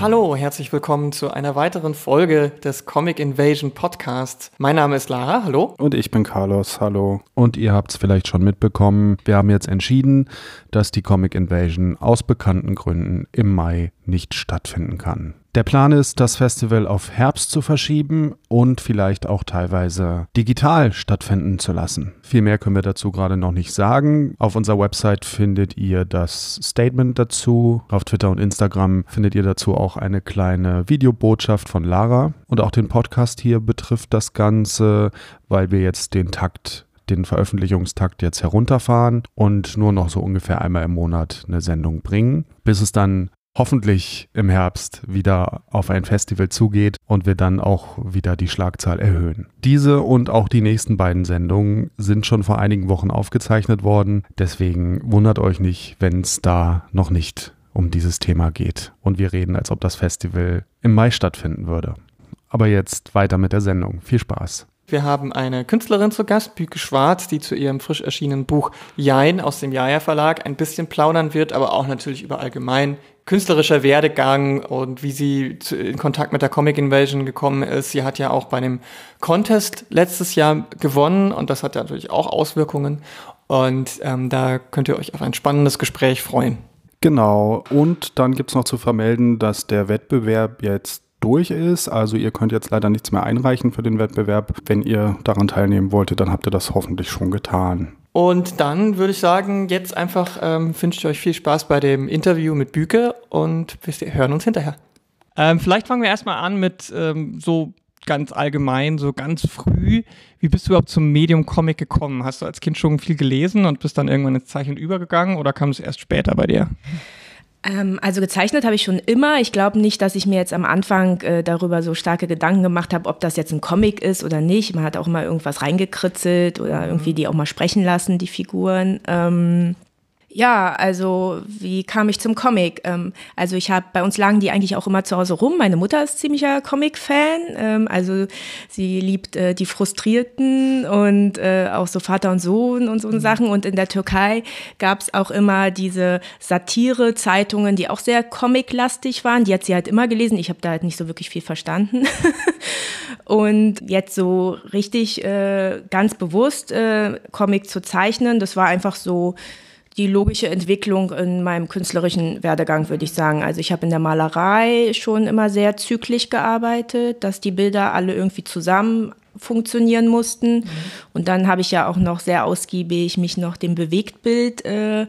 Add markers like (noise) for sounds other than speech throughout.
Hallo, herzlich willkommen zu einer weiteren Folge des Comic Invasion Podcasts. Mein Name ist Lara, hallo. Und ich bin Carlos, hallo. Und ihr habt es vielleicht schon mitbekommen, wir haben jetzt entschieden, dass die Comic Invasion aus bekannten Gründen im Mai nicht stattfinden kann. Der Plan ist, das Festival auf Herbst zu verschieben und vielleicht auch teilweise digital stattfinden zu lassen. Viel mehr können wir dazu gerade noch nicht sagen. Auf unserer Website findet ihr das Statement dazu. Auf Twitter und Instagram findet ihr dazu auch eine kleine Videobotschaft von Lara. Und auch den Podcast hier betrifft das Ganze, weil wir jetzt den Takt den Veröffentlichungstakt jetzt herunterfahren und nur noch so ungefähr einmal im Monat eine Sendung bringen, bis es dann hoffentlich im Herbst wieder auf ein Festival zugeht und wir dann auch wieder die Schlagzahl erhöhen. Diese und auch die nächsten beiden Sendungen sind schon vor einigen Wochen aufgezeichnet worden, deswegen wundert euch nicht, wenn es da noch nicht um dieses Thema geht und wir reden, als ob das Festival im Mai stattfinden würde. Aber jetzt weiter mit der Sendung. Viel Spaß. Wir haben eine Künstlerin zu Gast, Büke Schwarz, die zu ihrem frisch erschienenen Buch Jein aus dem Jaja Verlag ein bisschen plaudern wird, aber auch natürlich über allgemein künstlerischer Werdegang und wie sie in Kontakt mit der Comic Invasion gekommen ist. Sie hat ja auch bei einem Contest letztes Jahr gewonnen und das hat natürlich auch Auswirkungen. Und ähm, da könnt ihr euch auf ein spannendes Gespräch freuen. Genau. Und dann gibt es noch zu vermelden, dass der Wettbewerb jetzt durch ist. Also ihr könnt jetzt leider nichts mehr einreichen für den Wettbewerb. Wenn ihr daran teilnehmen wolltet, dann habt ihr das hoffentlich schon getan. Und dann würde ich sagen, jetzt einfach ähm, wünsche ich euch viel Spaß bei dem Interview mit Büke und wir hören uns hinterher. Ähm, vielleicht fangen wir erstmal an mit ähm, so ganz allgemein, so ganz früh. Wie bist du überhaupt zum Medium Comic gekommen? Hast du als Kind schon viel gelesen und bist dann irgendwann ins Zeichnen übergegangen oder kam es erst später bei dir? Ähm, also gezeichnet habe ich schon immer. Ich glaube nicht, dass ich mir jetzt am Anfang äh, darüber so starke Gedanken gemacht habe, ob das jetzt ein Comic ist oder nicht. Man hat auch mal irgendwas reingekritzelt oder irgendwie die auch mal sprechen lassen, die Figuren. Ähm, ja, also wie kam ich zum Comic? Ähm, also ich habe, bei uns lagen die eigentlich auch immer zu Hause rum. Meine Mutter ist ziemlicher Comic-Fan. Ähm, also sie liebt äh, die Frustrierten und äh, auch so Vater und Sohn und so mhm. Sachen. Und in der Türkei gab es auch immer diese Satire-Zeitungen, die auch sehr comic-lastig waren. Die hat sie halt immer gelesen. Ich habe da halt nicht so wirklich viel verstanden. (laughs) und jetzt so richtig äh, ganz bewusst äh, Comic zu zeichnen, das war einfach so die logische Entwicklung in meinem künstlerischen Werdegang, würde ich sagen. Also ich habe in der Malerei schon immer sehr zyklisch gearbeitet, dass die Bilder alle irgendwie zusammen funktionieren mussten. Mhm. Und dann habe ich ja auch noch sehr ausgiebig mich noch dem Bewegtbild äh,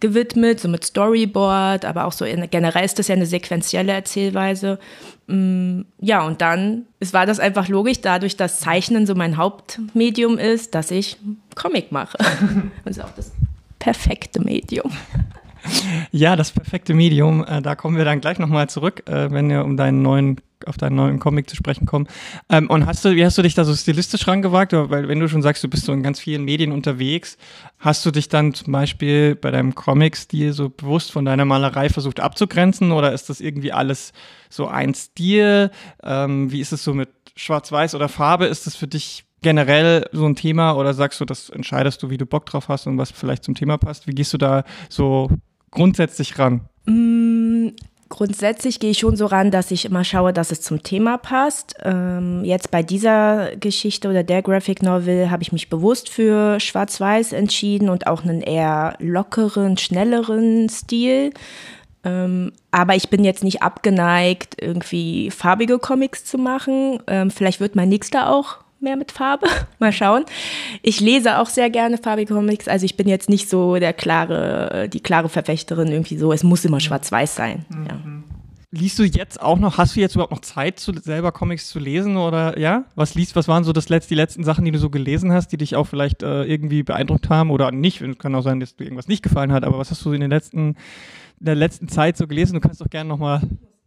gewidmet, so mit Storyboard, aber auch so in, generell ist das ja eine sequenzielle Erzählweise. Mm, ja, und dann es war das einfach logisch, dadurch, dass Zeichnen so mein Hauptmedium ist, dass ich Comic mache. (laughs) und ist auch das perfekte Medium. Ja, das perfekte Medium, äh, da kommen wir dann gleich nochmal zurück, äh, wenn wir um deinen neuen, auf deinen neuen Comic zu sprechen kommen. Ähm, und hast du, wie hast du dich da so stilistisch rangewagt? Weil wenn du schon sagst, du bist so in ganz vielen Medien unterwegs, hast du dich dann zum Beispiel bei deinem Comic-Stil so bewusst von deiner Malerei versucht abzugrenzen oder ist das irgendwie alles so ein Stil? Ähm, wie ist es so mit Schwarz-Weiß oder Farbe? Ist das für dich generell so ein Thema oder sagst du, das entscheidest du, wie du Bock drauf hast und was vielleicht zum Thema passt? Wie gehst du da so grundsätzlich ran? Mm, grundsätzlich gehe ich schon so ran, dass ich immer schaue, dass es zum Thema passt. Ähm, jetzt bei dieser Geschichte oder der Graphic Novel habe ich mich bewusst für Schwarz-Weiß entschieden und auch einen eher lockeren, schnelleren Stil. Ähm, aber ich bin jetzt nicht abgeneigt, irgendwie farbige Comics zu machen. Ähm, vielleicht wird mein nächster auch mehr mit Farbe. (laughs) Mal schauen. Ich lese auch sehr gerne farbige Comics. Also ich bin jetzt nicht so der klare, die klare Verfechterin irgendwie so, es muss immer schwarz-weiß sein. Mhm. Ja. Liest du jetzt auch noch, hast du jetzt überhaupt noch Zeit, zu, selber Comics zu lesen oder ja? Was liest, was waren so das letzte, die letzten Sachen, die du so gelesen hast, die dich auch vielleicht äh, irgendwie beeindruckt haben oder nicht? Kann auch sein, dass dir irgendwas nicht gefallen hat, aber was hast du in, den letzten, in der letzten Zeit so gelesen? Du kannst doch gerne nochmal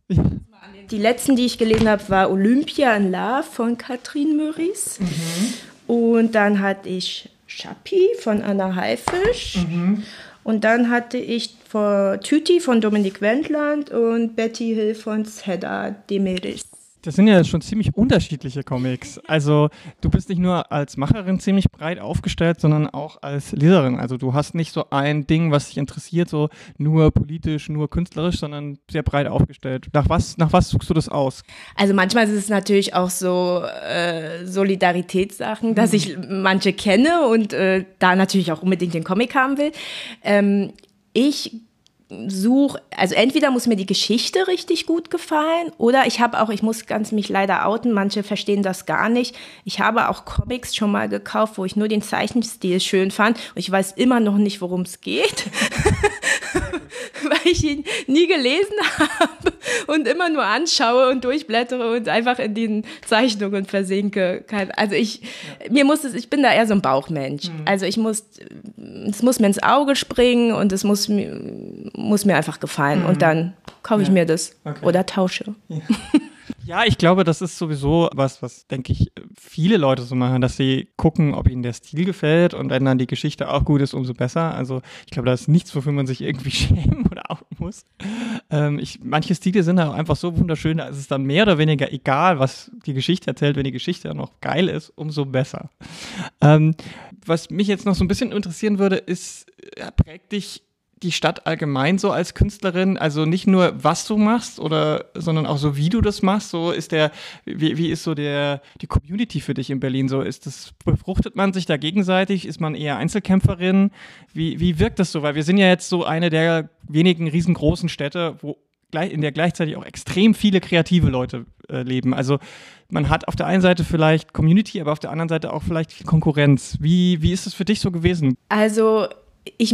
die letzten, die ich gelesen habe, war Olympia in Love von Katrin Meurice. Mhm. Und dann hatte ich Chappie von Anna Haifisch. Mhm. Und dann hatte ich Tüti von Dominik Wendland und Betty Hill von Zedda Demeris. Das sind ja schon ziemlich unterschiedliche Comics. Also du bist nicht nur als Macherin ziemlich breit aufgestellt, sondern auch als Leserin. Also du hast nicht so ein Ding, was dich interessiert, so nur politisch, nur künstlerisch, sondern sehr breit aufgestellt. Nach was, nach was suchst du das aus? Also manchmal ist es natürlich auch so äh, Solidaritätssachen, dass mhm. ich manche kenne und äh, da natürlich auch unbedingt den Comic haben will. Ähm, ich suche, also entweder muss mir die Geschichte richtig gut gefallen oder ich habe auch, ich muss ganz mich leider outen, manche verstehen das gar nicht. Ich habe auch Comics schon mal gekauft, wo ich nur den Zeichenstil schön fand und ich weiß immer noch nicht, worum es geht, (laughs) (laughs) weil ich ihn nie gelesen (laughs) habe und immer nur anschaue und durchblättere und einfach in den Zeichnungen versinke. Also ich, ja. mir muss es, ich bin da eher so ein Bauchmensch. Mhm. Also ich muss, es muss mir ins Auge springen und es muss mir muss mir einfach gefallen mhm. und dann kaufe ich ja. mir das okay. oder tausche. Ja. (laughs) ja. ich glaube, das ist sowieso was, was denke ich viele Leute so machen, dass sie gucken, ob ihnen der Stil gefällt und wenn dann die Geschichte auch gut ist, umso besser. Also ich glaube, da ist nichts, wofür man sich irgendwie (laughs) schämen oder auch muss. Ähm, ich, manche Stile sind auch einfach so wunderschön, da ist es dann mehr oder weniger egal, was die Geschichte erzählt. Wenn die Geschichte dann noch geil ist, umso besser. Ähm, was mich jetzt noch so ein bisschen interessieren würde, ist, prägt dich die Stadt allgemein so als Künstlerin? Also nicht nur, was du machst, oder, sondern auch so, wie du das machst. So ist der, wie, wie ist so der, die Community für dich in Berlin? So ist das, befruchtet man sich da gegenseitig? Ist man eher Einzelkämpferin? Wie, wie wirkt das so? Weil wir sind ja jetzt so eine der wenigen riesengroßen Städte, wo in der gleichzeitig auch extrem viele kreative Leute äh, leben. Also man hat auf der einen Seite vielleicht Community, aber auf der anderen Seite auch vielleicht viel Konkurrenz. Wie, wie ist das für dich so gewesen? Also ich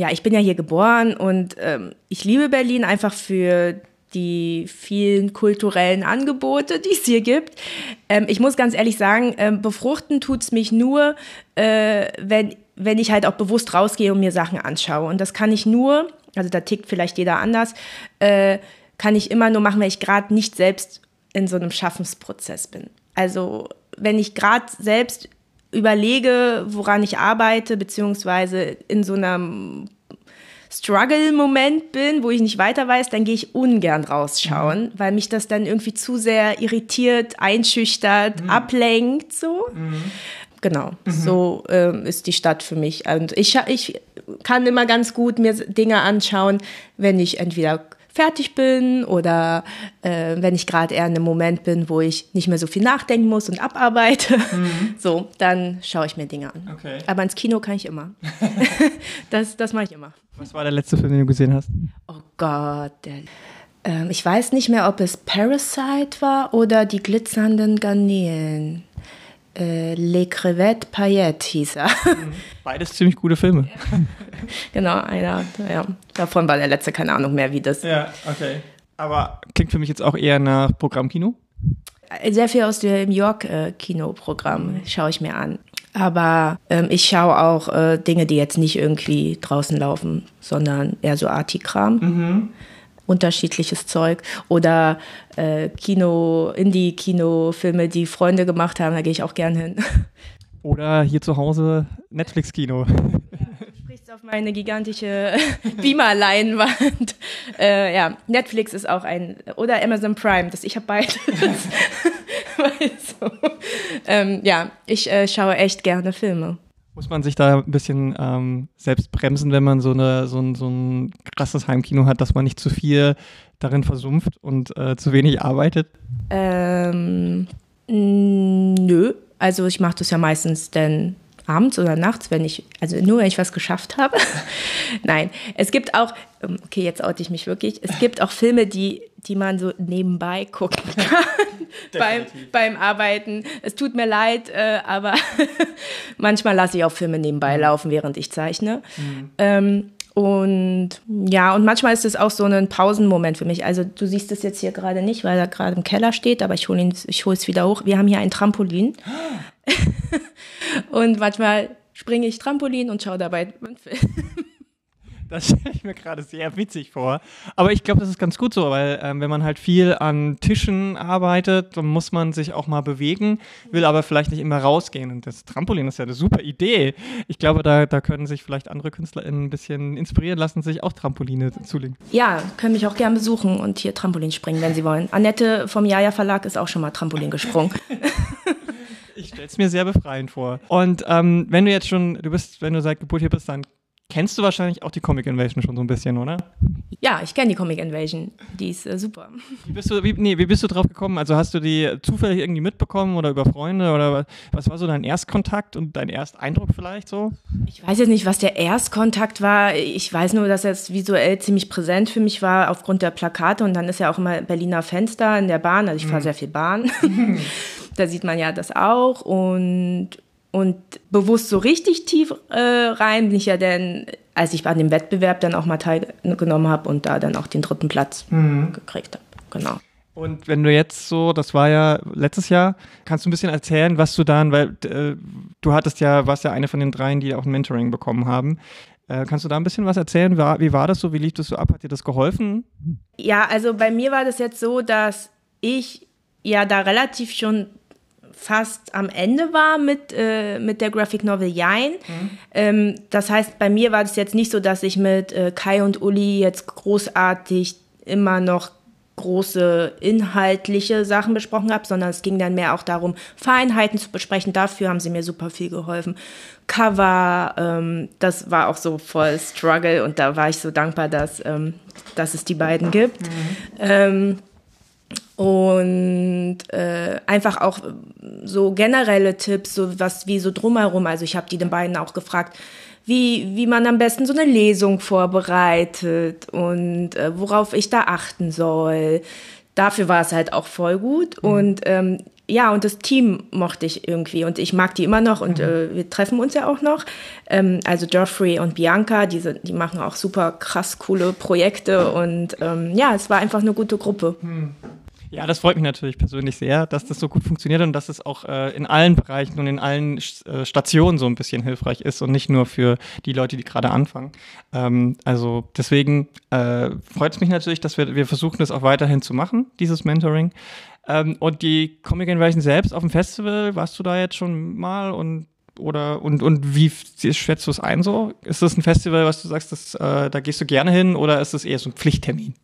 ja, ich bin ja hier geboren und ähm, ich liebe Berlin einfach für die vielen kulturellen Angebote, (laughs) die es hier gibt. Ähm, ich muss ganz ehrlich sagen, ähm, befruchten tut es mich nur, äh, wenn, wenn ich halt auch bewusst rausgehe und mir Sachen anschaue. Und das kann ich nur, also da tickt vielleicht jeder anders, äh, kann ich immer nur machen, wenn ich gerade nicht selbst in so einem Schaffensprozess bin. Also wenn ich gerade selbst überlege, woran ich arbeite, beziehungsweise in so einem Struggle-Moment bin, wo ich nicht weiter weiß, dann gehe ich ungern rausschauen, mhm. weil mich das dann irgendwie zu sehr irritiert, einschüchtert, mhm. ablenkt, so. Mhm. Genau, mhm. so ähm, ist die Stadt für mich. Und ich, ich kann immer ganz gut mir Dinge anschauen, wenn ich entweder fertig bin oder äh, wenn ich gerade eher in einem Moment bin, wo ich nicht mehr so viel nachdenken muss und abarbeite, mhm. (laughs) so, dann schaue ich mir Dinge an. Okay. Aber ins Kino kann ich immer. (laughs) das das mache ich immer. Was war der letzte Film, den du gesehen hast? Oh Gott, der, ähm, ich weiß nicht mehr, ob es Parasite war oder die glitzernden Garnelen. Äh, Les Crevettes Paillettes hieß er. Mhm. Beides ziemlich gute Filme. (laughs) genau, einer, ja. Davon war der letzte, keine Ahnung mehr, wie das. Ja, okay. Aber klingt für mich jetzt auch eher nach Programmkino? Sehr viel aus dem York-Kinoprogramm äh, schaue ich mir an. Aber ähm, ich schaue auch äh, Dinge, die jetzt nicht irgendwie draußen laufen, sondern eher so Artikram. Mhm unterschiedliches Zeug oder äh, Kino, Indie-Kino-Filme, die Freunde gemacht haben, da gehe ich auch gern hin. (laughs) Oder hier zu Hause Netflix-Kino. sprichst auf meine gigantische (laughs) Beamer-Leinwand. Äh, ja, Netflix ist auch ein, oder Amazon Prime, das, ich habe beides. (laughs) so. ähm, ja, ich äh, schaue echt gerne Filme. Muss man sich da ein bisschen ähm, selbst bremsen, wenn man so, eine, so, ein, so ein krasses Heimkino hat, dass man nicht zu viel darin versumpft und äh, zu wenig arbeitet? Ähm, nö. Also ich mache das ja meistens dann abends oder nachts, wenn ich, also nur wenn ich was geschafft habe. (laughs) Nein, es gibt auch, ähm, okay, jetzt oute ich mich wirklich, es gibt auch Filme, die, die man so nebenbei gucken (laughs) kann beim, beim Arbeiten. Es tut mir leid, äh, aber (laughs) manchmal lasse ich auch Filme nebenbei mhm. laufen, während ich zeichne. Mhm. Ähm, und ja, und manchmal ist es auch so ein Pausenmoment für mich. Also du siehst es jetzt hier gerade nicht, weil er gerade im Keller steht, aber ich hole hole es wieder hoch. Wir haben hier ein Trampolin. (gasps) (laughs) und manchmal springe ich Trampolin und schaue dabei einen Film. Das (laughs) stelle ich mir gerade sehr witzig vor. Aber ich glaube, das ist ganz gut so, weil ähm, wenn man halt viel an Tischen arbeitet, dann muss man sich auch mal bewegen, will aber vielleicht nicht immer rausgehen. Und das Trampolin ist ja eine super Idee. Ich glaube, da, da können sich vielleicht andere KünstlerInnen ein bisschen inspirieren lassen, sich auch Trampoline zulegen. Ja, können mich auch gern besuchen und hier Trampolin springen, wenn Sie wollen. Annette vom Jaja Verlag ist auch schon mal Trampolin gesprungen. (laughs) Ich stelle es mir sehr befreiend vor. Und ähm, wenn du jetzt schon, du bist, wenn du seit Geburt hier bist, dann kennst du wahrscheinlich auch die Comic Invasion schon so ein bisschen, oder? Ja, ich kenne die Comic Invasion. Die ist äh, super. Wie bist, du, wie, nee, wie bist du drauf gekommen? Also hast du die zufällig irgendwie mitbekommen oder über Freunde oder was, was war so dein Erstkontakt und dein Ersteindruck vielleicht so? Ich weiß jetzt nicht, was der Erstkontakt war. Ich weiß nur, dass es visuell ziemlich präsent für mich war aufgrund der Plakate und dann ist ja auch immer Berliner Fenster in der Bahn. Also ich fahre mhm. sehr viel Bahn. (laughs) da sieht man ja das auch und und bewusst so richtig tief äh, rein bin ich ja dann, als ich an dem Wettbewerb dann auch mal teilgenommen habe und da dann auch den dritten Platz mhm. gekriegt habe. Genau. Und wenn du jetzt so, das war ja letztes Jahr, kannst du ein bisschen erzählen, was du dann, weil äh, du hattest ja, warst ja eine von den dreien, die auch ein Mentoring bekommen haben. Äh, kannst du da ein bisschen was erzählen? Wie war das so? Wie lief das so ab? Hat dir das geholfen? Ja, also bei mir war das jetzt so, dass ich ja da relativ schon fast am Ende war mit, äh, mit der Graphic Novel Jein. Mhm. Ähm, das heißt, bei mir war das jetzt nicht so, dass ich mit äh, Kai und Uli jetzt großartig immer noch große inhaltliche Sachen besprochen habe, sondern es ging dann mehr auch darum, Feinheiten zu besprechen. Dafür haben sie mir super viel geholfen. Cover, ähm, das war auch so voll Struggle und da war ich so dankbar, dass, ähm, dass es die beiden gibt. Mhm. Und äh, einfach auch so generelle Tipps, so was wie so drumherum. Also ich habe die den beiden auch gefragt, wie, wie man am besten so eine Lesung vorbereitet und äh, worauf ich da achten soll. Dafür war es halt auch voll gut. Mhm. Und ähm, ja, und das Team mochte ich irgendwie und ich mag die immer noch und mhm. äh, wir treffen uns ja auch noch. Ähm, also Geoffrey und Bianca, die, sind, die machen auch super krass coole Projekte und ähm, ja, es war einfach eine gute Gruppe. Mhm. Ja, das freut mich natürlich persönlich sehr, dass das so gut funktioniert und dass es auch äh, in allen Bereichen und in allen äh, Stationen so ein bisschen hilfreich ist und nicht nur für die Leute, die gerade anfangen. Ähm, also deswegen äh, freut es mich natürlich, dass wir, wir versuchen, das auch weiterhin zu machen, dieses Mentoring. Ähm, und die Comic Invasion selbst auf dem Festival, warst du da jetzt schon mal und oder und, und wie schätzt du es ein so? Ist das ein Festival, was du sagst, das, äh, da gehst du gerne hin oder ist es eher so ein Pflichttermin?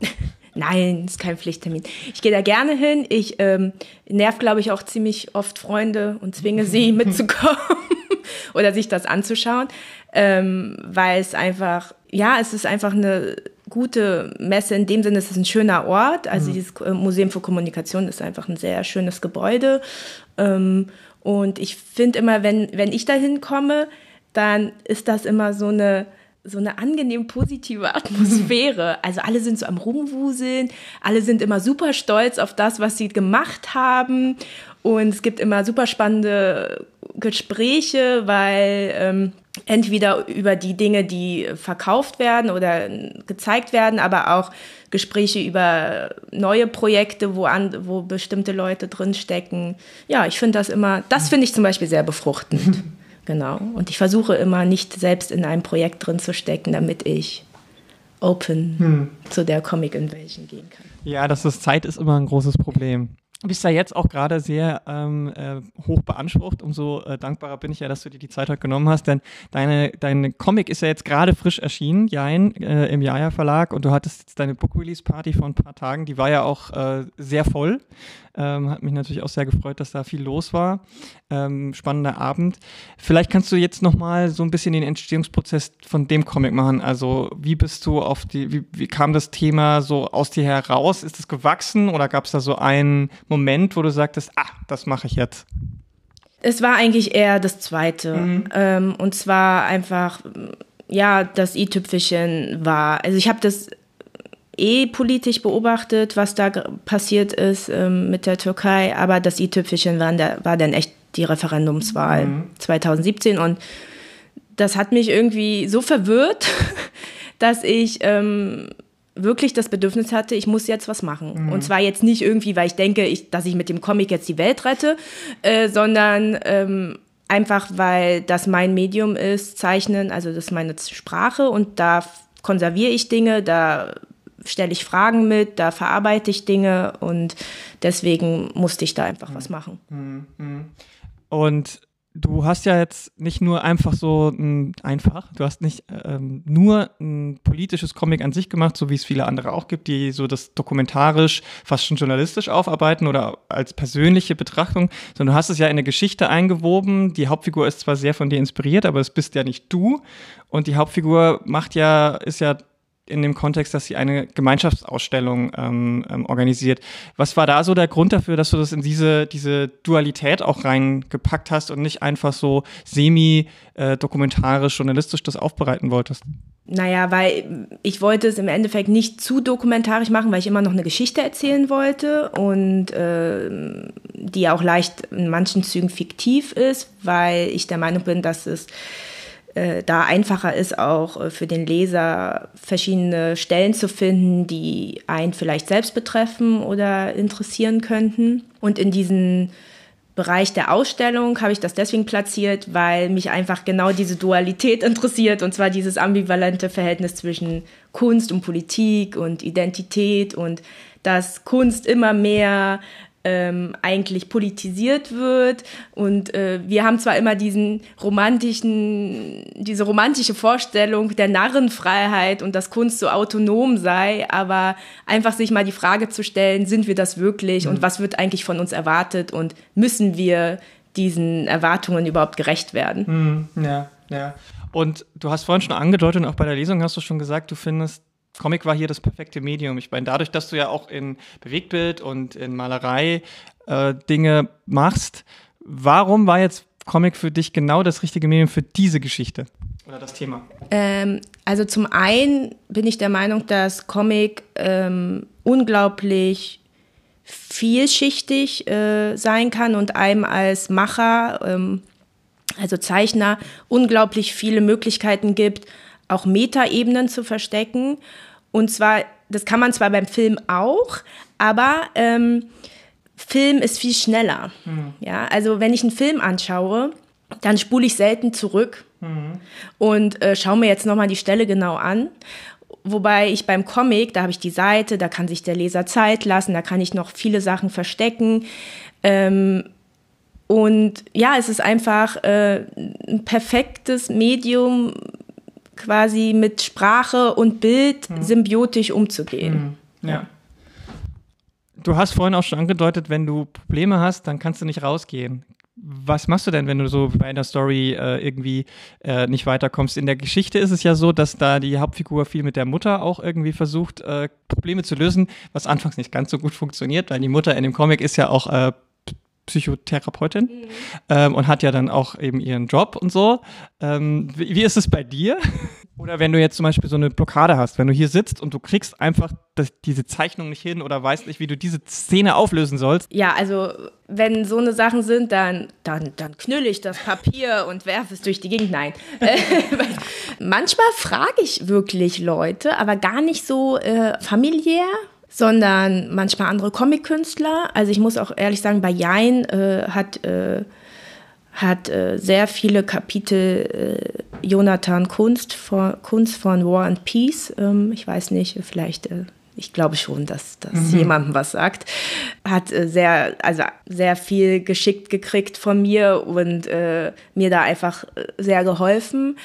(laughs) Nein, ist kein Pflichttermin. Ich gehe da gerne hin. Ich ähm, nerv, glaube ich, auch ziemlich oft Freunde und zwinge sie (laughs) mitzukommen (laughs) oder sich das anzuschauen, ähm, weil es einfach, ja, es ist einfach eine gute Messe. In dem Sinne, es ist ein schöner Ort. Also mhm. dieses äh, Museum für Kommunikation ist einfach ein sehr schönes Gebäude. Ähm, und ich finde immer, wenn, wenn ich da hinkomme, dann ist das immer so eine so eine angenehm positive (laughs) Atmosphäre. Also alle sind so am Rumwuseln, alle sind immer super stolz auf das, was sie gemacht haben. Und es gibt immer super spannende Gespräche, weil ähm, entweder über die Dinge, die verkauft werden oder gezeigt werden, aber auch Gespräche über neue Projekte, wo, an, wo bestimmte Leute drinstecken. Ja, ich finde das immer, das finde ich zum Beispiel sehr befruchtend. Genau. Und ich versuche immer nicht selbst in einem Projekt drin zu stecken, damit ich open hm. zu der Comic Invasion gehen kann. Ja, das ist Zeit ist immer ein großes Problem. Bist ja jetzt auch gerade sehr ähm, äh, hoch beansprucht. Umso äh, dankbarer bin ich ja, dass du dir die Zeit heute genommen hast, denn deine, dein Comic ist ja jetzt gerade frisch erschienen, Jein, äh, im Jaja Verlag und du hattest jetzt deine Book Release Party vor ein paar Tagen, die war ja auch äh, sehr voll. Ähm, hat mich natürlich auch sehr gefreut, dass da viel los war. Ähm, spannender Abend. Vielleicht kannst du jetzt nochmal so ein bisschen den Entstehungsprozess von dem Comic machen. Also wie bist du auf die, wie, wie kam das Thema so aus dir heraus? Ist es gewachsen oder gab es da so einen Moment, wo du sagtest, ah, das mache ich jetzt? Es war eigentlich eher das Zweite. Mhm. Ähm, und zwar einfach, ja, das i-Tüpfelchen war. Also ich habe das eh politisch beobachtet, was da passiert ist ähm, mit der Türkei, aber das i-Tüpfelchen war, war, dann echt die Referendumswahl mhm. 2017 und das hat mich irgendwie so verwirrt, (laughs) dass ich ähm, wirklich das Bedürfnis hatte, ich muss jetzt was machen. Mhm. Und zwar jetzt nicht irgendwie, weil ich denke, ich, dass ich mit dem Comic jetzt die Welt rette, äh, sondern ähm, einfach weil das mein Medium ist, Zeichnen, also das ist meine Sprache und da konserviere ich Dinge, da stelle ich Fragen mit, da verarbeite ich Dinge und deswegen musste ich da einfach was machen. Mhm. Und du hast ja jetzt nicht nur einfach so ein, einfach, du hast nicht ähm, nur ein politisches Comic an sich gemacht, so wie es viele andere auch gibt, die so das dokumentarisch, fast schon journalistisch aufarbeiten oder als persönliche Betrachtung, sondern du hast es ja in eine Geschichte eingewoben. Die Hauptfigur ist zwar sehr von dir inspiriert, aber es bist ja nicht du. Und die Hauptfigur macht ja, ist ja in dem Kontext, dass sie eine Gemeinschaftsausstellung ähm, ähm, organisiert. Was war da so der Grund dafür, dass du das in diese, diese Dualität auch reingepackt hast und nicht einfach so semi-dokumentarisch, äh, journalistisch das aufbereiten wolltest? Naja, weil ich wollte es im Endeffekt nicht zu dokumentarisch machen, weil ich immer noch eine Geschichte erzählen wollte und äh, die auch leicht in manchen Zügen fiktiv ist, weil ich der Meinung bin, dass es da einfacher ist, auch äh, für den Leser verschiedene Stellen zu finden, die einen vielleicht selbst betreffen oder interessieren könnten. Und in diesen Bereich der Ausstellung habe ich das deswegen platziert, weil mich einfach genau diese Dualität interessiert, und zwar dieses ambivalente Verhältnis zwischen Kunst und Politik und Identität und dass Kunst immer mehr ähm, eigentlich politisiert wird. Und äh, wir haben zwar immer diesen romantischen, diese romantische Vorstellung der Narrenfreiheit und dass Kunst so autonom sei, aber einfach sich mal die Frage zu stellen, sind wir das wirklich mhm. und was wird eigentlich von uns erwartet und müssen wir diesen Erwartungen überhaupt gerecht werden? Mhm, ja, ja. Und du hast vorhin schon angedeutet und auch bei der Lesung hast du schon gesagt, du findest Comic war hier das perfekte Medium. Ich meine, dadurch, dass du ja auch in Bewegtbild und in Malerei äh, Dinge machst, warum war jetzt Comic für dich genau das richtige Medium für diese Geschichte oder das Thema? Ähm, also zum einen bin ich der Meinung, dass Comic ähm, unglaublich vielschichtig äh, sein kann und einem als Macher, ähm, also Zeichner, unglaublich viele Möglichkeiten gibt, auch Metaebenen zu verstecken. Und zwar, das kann man zwar beim Film auch, aber ähm, Film ist viel schneller. Mhm. Ja, also wenn ich einen Film anschaue, dann spule ich selten zurück mhm. und äh, schaue mir jetzt nochmal die Stelle genau an. Wobei ich beim Comic, da habe ich die Seite, da kann sich der Leser Zeit lassen, da kann ich noch viele Sachen verstecken. Ähm, und ja, es ist einfach äh, ein perfektes Medium, quasi mit Sprache und Bild mhm. symbiotisch umzugehen. Mhm. Ja. Du hast vorhin auch schon angedeutet, wenn du Probleme hast, dann kannst du nicht rausgehen. Was machst du denn, wenn du so bei einer Story äh, irgendwie äh, nicht weiterkommst? In der Geschichte ist es ja so, dass da die Hauptfigur viel mit der Mutter auch irgendwie versucht, äh, Probleme zu lösen, was anfangs nicht ganz so gut funktioniert, weil die Mutter in dem Comic ist ja auch äh, Psychotherapeutin mhm. ähm, und hat ja dann auch eben ihren Job und so. Ähm, wie, wie, ist es bei dir? (laughs) Oder wenn du jetzt zum Beispiel so eine Blockade hast, wenn du hier sitzt und du kriegst einfach das, diese Zeichnung nicht hin oder weißt nicht, wie du diese Szene auflösen sollst. Ja, also wenn so eine Sachen sind, dann, dann, dann knülle ich das Papier und werfe es durch die Gegend. Nein. (laughs) Manchmal frage ich wirklich Leute, aber gar nicht so äh, familiär sondern manchmal andere Comic-Künstler. Also ich muss auch ehrlich sagen, bei Jain äh, hat, äh, hat äh, sehr viele Kapitel äh, Jonathan Kunst von, Kunst von War and Peace. Ähm, ich weiß nicht, vielleicht äh, ich glaube schon, dass das mhm. jemandem was sagt, hat äh, sehr, also sehr viel geschickt gekriegt von mir und äh, mir da einfach sehr geholfen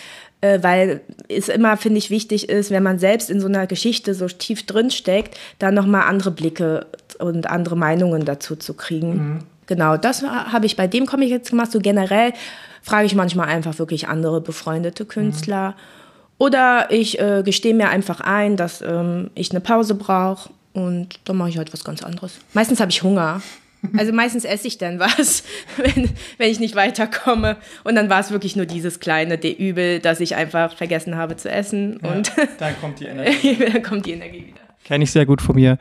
äh, weil es immer, finde ich, wichtig ist, wenn man selbst in so einer Geschichte so tief drin steckt, dann nochmal andere Blicke und andere Meinungen dazu zu kriegen. Mhm. Genau, das habe ich bei dem Comic jetzt gemacht. So generell frage ich manchmal einfach wirklich andere befreundete Künstler. Mhm. Oder ich äh, gestehe mir einfach ein, dass ähm, ich eine Pause brauche und dann mache ich halt was ganz anderes. Meistens habe ich Hunger. Also meistens esse ich dann was, (laughs) wenn, wenn ich nicht weiterkomme. Und dann war es wirklich nur dieses kleine Übel, dass ich einfach vergessen habe zu essen. Ja, und (laughs) dann kommt die Energie. (laughs) dann kommt die Energie wieder. Kenne ich sehr gut von mir.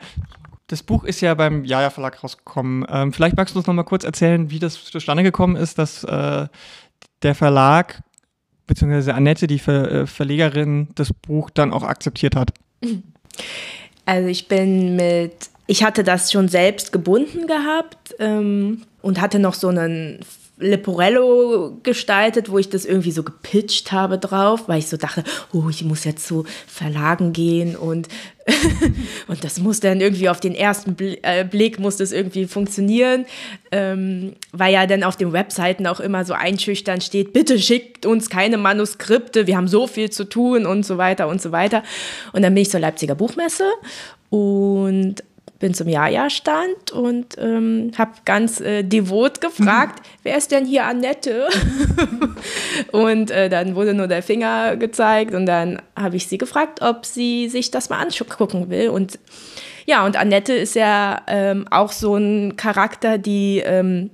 Das Buch ist ja beim Jaja Verlag rausgekommen. Ähm, vielleicht magst du uns noch mal kurz erzählen, wie das zustande gekommen ist, dass äh, der Verlag beziehungsweise Annette, die Ver äh, Verlegerin, das Buch dann auch akzeptiert hat. Also ich bin mit ich hatte das schon selbst gebunden gehabt ähm, und hatte noch so einen Leporello gestaltet, wo ich das irgendwie so gepitcht habe drauf, weil ich so dachte, oh, ich muss jetzt zu Verlagen gehen und, (laughs) und das muss dann irgendwie auf den ersten äh, Blick muss das irgendwie funktionieren, ähm, weil ja dann auf den Webseiten auch immer so einschüchtern steht, bitte schickt uns keine Manuskripte, wir haben so viel zu tun und so weiter und so weiter. Und dann bin ich zur Leipziger Buchmesse und bin zum Jaja-Stand und ähm, habe ganz äh, devot gefragt, mhm. (laughs) wer ist denn hier Annette? (laughs) und äh, dann wurde nur der Finger gezeigt und dann habe ich sie gefragt, ob sie sich das mal angucken will. Und ja, und Annette ist ja ähm, auch so ein Charakter, die ähm,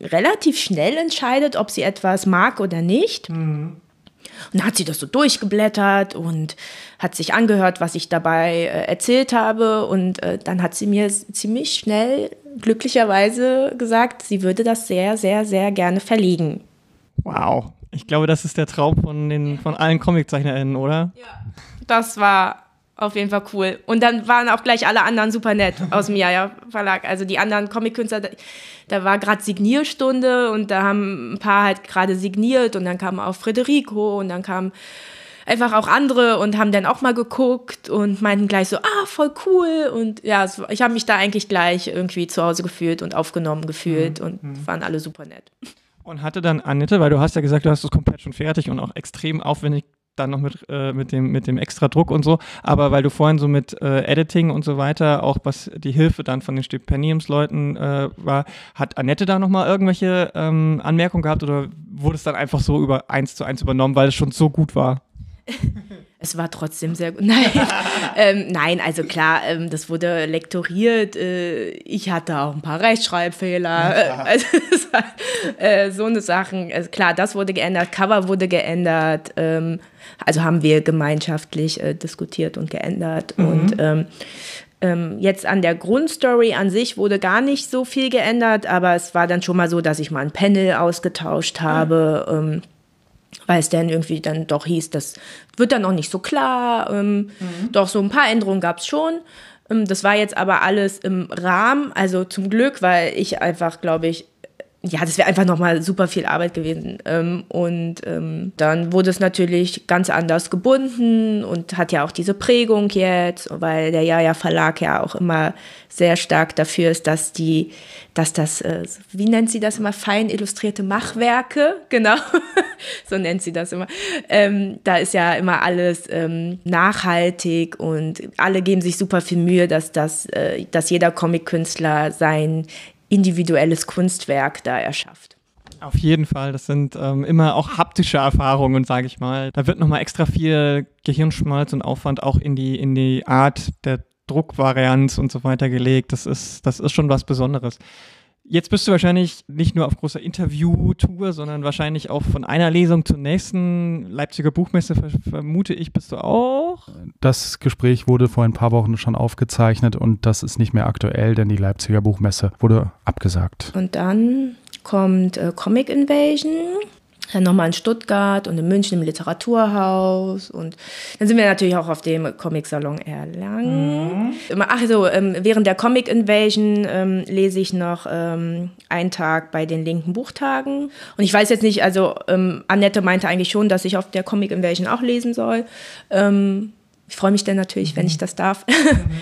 relativ schnell entscheidet, ob sie etwas mag oder nicht. Mhm. Und dann hat sie das so durchgeblättert und hat sich angehört, was ich dabei äh, erzählt habe. Und äh, dann hat sie mir ziemlich schnell, glücklicherweise, gesagt, sie würde das sehr, sehr, sehr gerne verlegen. Wow. Ich glaube, das ist der Traum von, den, von allen ComiczeichnerInnen, oder? Ja. Das war auf jeden Fall cool. Und dann waren auch gleich alle anderen super nett (laughs) aus dem Jaja Verlag. Also die anderen Comic-Künstler, da, war gerade Signierstunde und da haben ein paar halt gerade signiert und dann kam auch Federico und dann kam einfach auch andere und haben dann auch mal geguckt und meinten gleich so, ah, voll cool. Und ja, ich habe mich da eigentlich gleich irgendwie zu Hause gefühlt und aufgenommen gefühlt mhm. und mhm. waren alle super nett. Und hatte dann Annette, weil du hast ja gesagt, du hast es komplett schon fertig und auch extrem aufwendig dann noch mit, äh, mit, dem, mit dem extra Druck und so, aber weil du vorhin so mit äh, Editing und so weiter, auch was die Hilfe dann von den Stipendiumsleuten äh, war, hat Annette da nochmal irgendwelche ähm, Anmerkungen gehabt oder wurde es dann einfach so über eins zu eins übernommen, weil es schon so gut war? (laughs) Es war trotzdem sehr gut. (laughs) Nein, ähm, nein also klar, ähm, das wurde lektoriert. Äh, ich hatte auch ein paar Rechtschreibfehler. Äh, (laughs) also, äh, so eine Sachen. Also klar, das wurde geändert, Cover wurde geändert. Ähm, also haben wir gemeinschaftlich äh, diskutiert und geändert. Mhm. Und ähm, ähm, jetzt an der Grundstory an sich wurde gar nicht so viel geändert, aber es war dann schon mal so, dass ich mal ein Panel ausgetauscht habe. Mhm weil es dann irgendwie dann doch hieß, das wird dann noch nicht so klar. Ähm, mhm. Doch so ein paar Änderungen gab es schon. Ähm, das war jetzt aber alles im Rahmen, also zum Glück, weil ich einfach, glaube ich, ja, das wäre einfach nochmal super viel Arbeit gewesen. Ähm, und ähm, dann wurde es natürlich ganz anders gebunden und hat ja auch diese Prägung jetzt, weil der Jaja Verlag ja auch immer sehr stark dafür ist, dass die, dass das, äh, wie nennt sie das immer, fein illustrierte Machwerke, (laughs) genau, so nennt sie das immer. Ähm, da ist ja immer alles ähm, nachhaltig und alle geben sich super viel Mühe, dass das, äh, dass jeder Comic-Künstler sein individuelles Kunstwerk da erschafft. Auf jeden Fall, das sind ähm, immer auch haptische Erfahrungen, sage ich mal. Da wird nochmal extra viel Gehirnschmalz und Aufwand auch in die, in die Art der Druckvarianz und so weiter gelegt. Das ist, das ist schon was Besonderes. Jetzt bist du wahrscheinlich nicht nur auf großer Interview-Tour, sondern wahrscheinlich auch von einer Lesung zur nächsten Leipziger Buchmesse, vermute ich, bist du auch. Das Gespräch wurde vor ein paar Wochen schon aufgezeichnet und das ist nicht mehr aktuell, denn die Leipziger Buchmesse wurde abgesagt. Und dann kommt äh, Comic Invasion dann nochmal in Stuttgart und in München im Literaturhaus. Und dann sind wir natürlich auch auf dem Comic-Salon Erlangen. Mhm. Ach so, ähm, während der Comic Invasion ähm, lese ich noch ähm, einen Tag bei den linken Buchtagen. Und ich weiß jetzt nicht, also ähm, Annette meinte eigentlich schon, dass ich auf der Comic Invasion auch lesen soll. Ähm, ich freue mich dann natürlich, mhm. wenn ich das darf. Mhm. (laughs)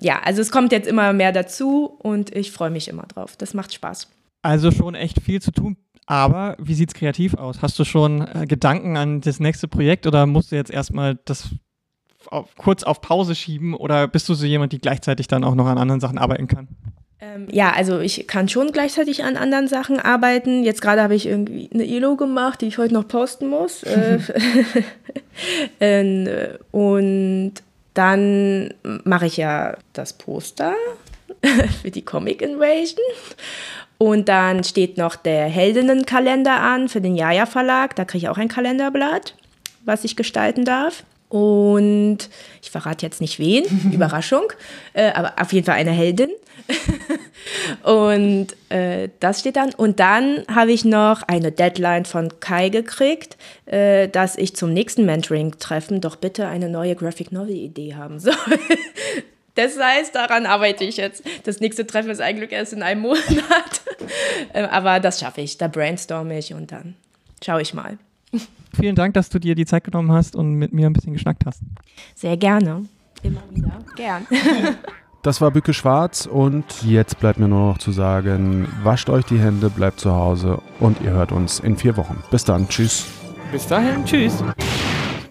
Ja, also es kommt jetzt immer mehr dazu und ich freue mich immer drauf. Das macht Spaß. Also schon echt viel zu tun aber wie sieht es kreativ aus? Hast du schon äh, Gedanken an das nächste Projekt oder musst du jetzt erstmal das auf, kurz auf Pause schieben oder bist du so jemand, die gleichzeitig dann auch noch an anderen Sachen arbeiten kann? Ähm, ja, also ich kann schon gleichzeitig an anderen Sachen arbeiten. Jetzt gerade habe ich irgendwie eine ILO gemacht, die ich heute noch posten muss. (laughs) Äh, (laughs) ähm, und dann mache ich ja das Poster (laughs) für die Comic Invasion. Und dann steht noch der Heldinnenkalender an für den Jaja Verlag. Da kriege ich auch ein Kalenderblatt, was ich gestalten darf. Und ich verrate jetzt nicht wen, (laughs) Überraschung, äh, aber auf jeden Fall eine Heldin. (laughs) und äh, das steht dann. Und dann habe ich noch eine Deadline von Kai gekriegt, äh, dass ich zum nächsten Mentoring-Treffen doch bitte eine neue Graphic Novel-Idee haben soll. (laughs) Das heißt, daran arbeite ich jetzt. Das nächste Treffen ist eigentlich erst in einem Monat. (laughs) Ähm, aber das schaffe ich. Da brainstorme ich und dann schaue ich mal. Vielen Dank, dass du dir die Zeit genommen hast und mit mir ein bisschen geschnackt hast. Sehr gerne. Immer wieder. Gern. (laughs) Das war Bücke Schwarz und jetzt bleibt mir nur noch zu sagen, wascht euch die Hände, bleibt zu Hause und ihr hört uns in vier Wochen. Bis dann, tschüss. Bis dahin, tschüss.